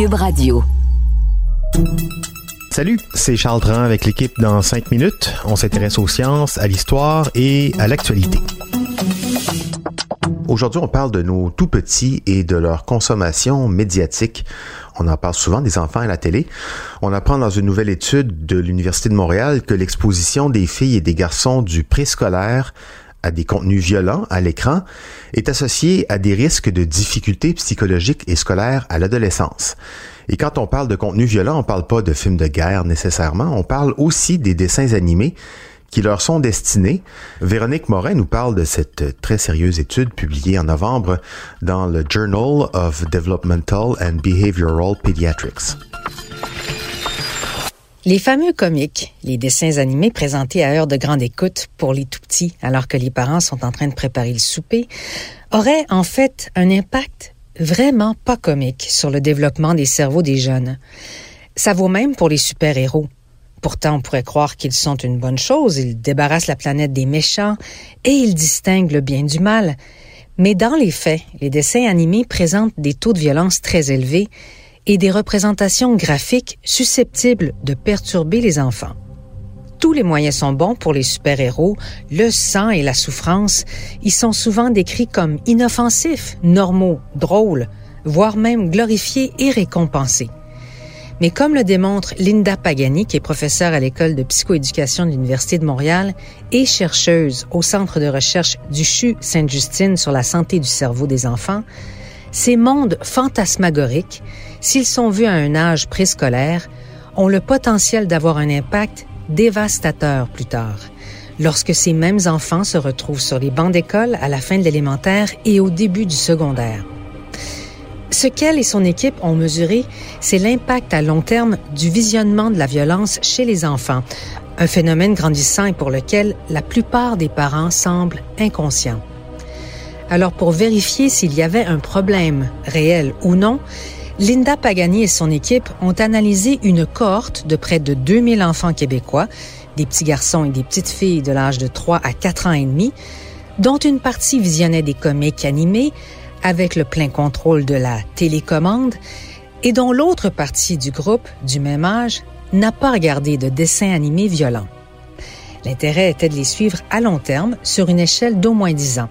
Cube Radio. Salut, c'est Charles Dran avec l'équipe dans 5 minutes. On s'intéresse aux sciences, à l'histoire et à l'actualité. Aujourd'hui, on parle de nos tout petits et de leur consommation médiatique. On en parle souvent des enfants à la télé. On apprend dans une nouvelle étude de l'Université de Montréal que l'exposition des filles et des garçons du préscolaire à des contenus violents à l'écran est associée à des risques de difficultés psychologiques et scolaires à l'adolescence. Et quand on parle de contenu violent, on parle pas de films de guerre nécessairement, on parle aussi des dessins animés qui leur sont destinés. Véronique Morin nous parle de cette très sérieuse étude publiée en novembre dans le Journal of Developmental and Behavioral Pediatrics. Les fameux comiques, les dessins animés présentés à heure de grande écoute pour les tout petits alors que les parents sont en train de préparer le souper, auraient en fait un impact vraiment pas comique sur le développement des cerveaux des jeunes. Ça vaut même pour les super-héros. Pourtant, on pourrait croire qu'ils sont une bonne chose, ils débarrassent la planète des méchants et ils distinguent le bien du mal. Mais dans les faits, les dessins animés présentent des taux de violence très élevés et des représentations graphiques susceptibles de perturber les enfants tous les moyens sont bons pour les super-héros, le sang et la souffrance, ils sont souvent décrits comme inoffensifs, normaux, drôles, voire même glorifiés et récompensés. Mais comme le démontre Linda Pagani, qui est professeure à l'école de psychoéducation de l'Université de Montréal et chercheuse au Centre de recherche du CHU Sainte-Justine sur la santé du cerveau des enfants, ces mondes fantasmagoriques, s'ils sont vus à un âge préscolaire, ont le potentiel d'avoir un impact dévastateur plus tard, lorsque ces mêmes enfants se retrouvent sur les bancs d'école à la fin de l'élémentaire et au début du secondaire. Ce qu'elle et son équipe ont mesuré, c'est l'impact à long terme du visionnement de la violence chez les enfants, un phénomène grandissant et pour lequel la plupart des parents semblent inconscients. Alors pour vérifier s'il y avait un problème réel ou non, Linda Pagani et son équipe ont analysé une cohorte de près de 2000 enfants québécois, des petits garçons et des petites filles de l'âge de 3 à 4 ans et demi, dont une partie visionnait des comics animés avec le plein contrôle de la télécommande et dont l'autre partie du groupe, du même âge, n'a pas regardé de dessins animés violents. L'intérêt était de les suivre à long terme sur une échelle d'au moins 10 ans.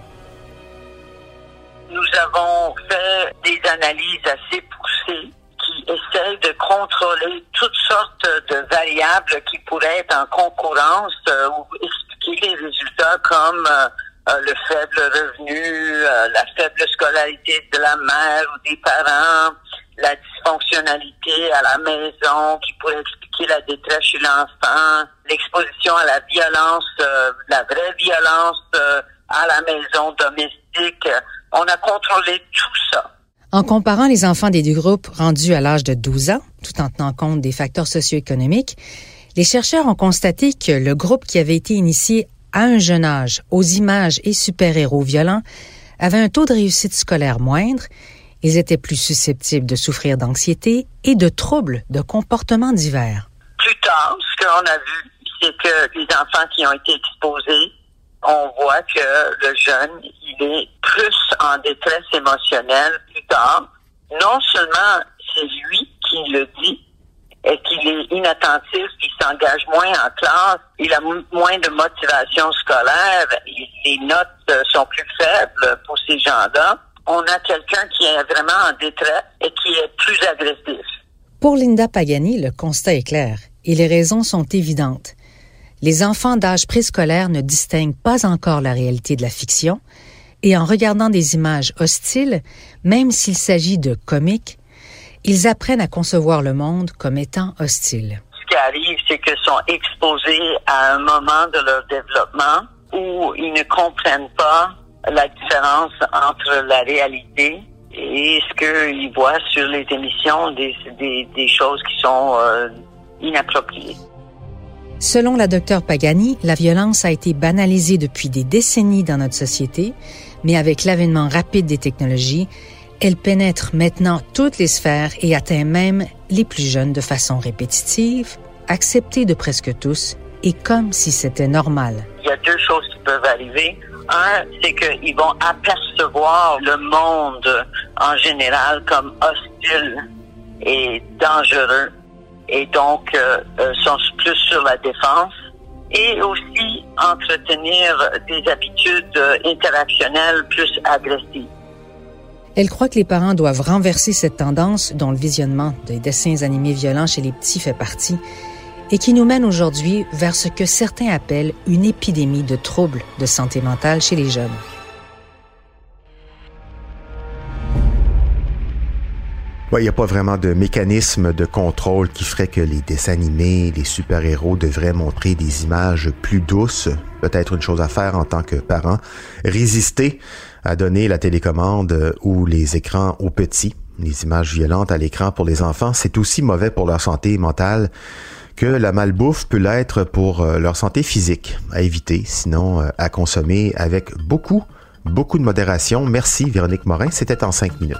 Contrôler toutes sortes de variables qui pourraient être en concurrence euh, ou expliquer les résultats comme euh, euh, le faible revenu, la faible scolarité de la mère ou des parents, la dysfonctionnalité à la maison qui pourrait expliquer la détresse chez l'enfant, l'exposition à la violence, la vraie violence à la maison domestique. On a contrôlé tout ça. En comparant les enfants des deux groupes rendus à l'âge de 12 ans, tout en tenant compte des facteurs socio-économiques, les chercheurs ont constaté que le groupe qui avait été initié à un jeune âge aux images et super-héros violents avait un taux de réussite scolaire moindre, ils étaient plus susceptibles de souffrir d'anxiété et de troubles de comportement divers. Plus tard, ce qu'on a vu, c'est que les enfants qui ont été exposés on voit que le jeune, il est plus en détresse émotionnelle plus tard. Non seulement c'est lui qui le dit, et qu'il est inattentif, qu'il s'engage moins en classe, il a moins de motivation scolaire, les notes euh, sont plus faibles pour ces gens-là. On a quelqu'un qui est vraiment en détresse et qui est plus agressif. Pour Linda Pagani, le constat est clair et les raisons sont évidentes les enfants d'âge préscolaire ne distinguent pas encore la réalité de la fiction, et en regardant des images hostiles, même s'il s'agit de comiques, ils apprennent à concevoir le monde comme étant hostile. Ce qui arrive, c'est qu'ils sont exposés à un moment de leur développement où ils ne comprennent pas la différence entre la réalité et ce qu'ils voient sur les émissions des, des, choses qui sont euh, inappropriées. Selon la docteure Pagani, la violence a été banalisée depuis des décennies dans notre société, mais avec l'avènement rapide des technologies, elle pénètre maintenant toutes les sphères et atteint même les plus jeunes de façon répétitive, acceptée de presque tous et comme si c'était normal. Il y a deux choses qui peuvent arriver. Un, c'est qu'ils vont apercevoir le monde en général comme hostile et dangereux et donc euh, euh, sont plus sur la défense et aussi entretenir des habitudes euh, interactionnelles plus agressives. Elle croit que les parents doivent renverser cette tendance dont le visionnement des dessins animés violents chez les petits fait partie et qui nous mène aujourd'hui vers ce que certains appellent une épidémie de troubles de santé mentale chez les jeunes. Il n'y a pas vraiment de mécanisme de contrôle qui ferait que les dessins animés, les super-héros devraient montrer des images plus douces. Peut-être une chose à faire en tant que parent. Résister à donner la télécommande ou les écrans aux petits. Les images violentes à l'écran pour les enfants, c'est aussi mauvais pour leur santé mentale que la malbouffe peut l'être pour euh, leur santé physique. À éviter, sinon euh, à consommer avec beaucoup, beaucoup de modération. Merci Véronique Morin, c'était en cinq minutes.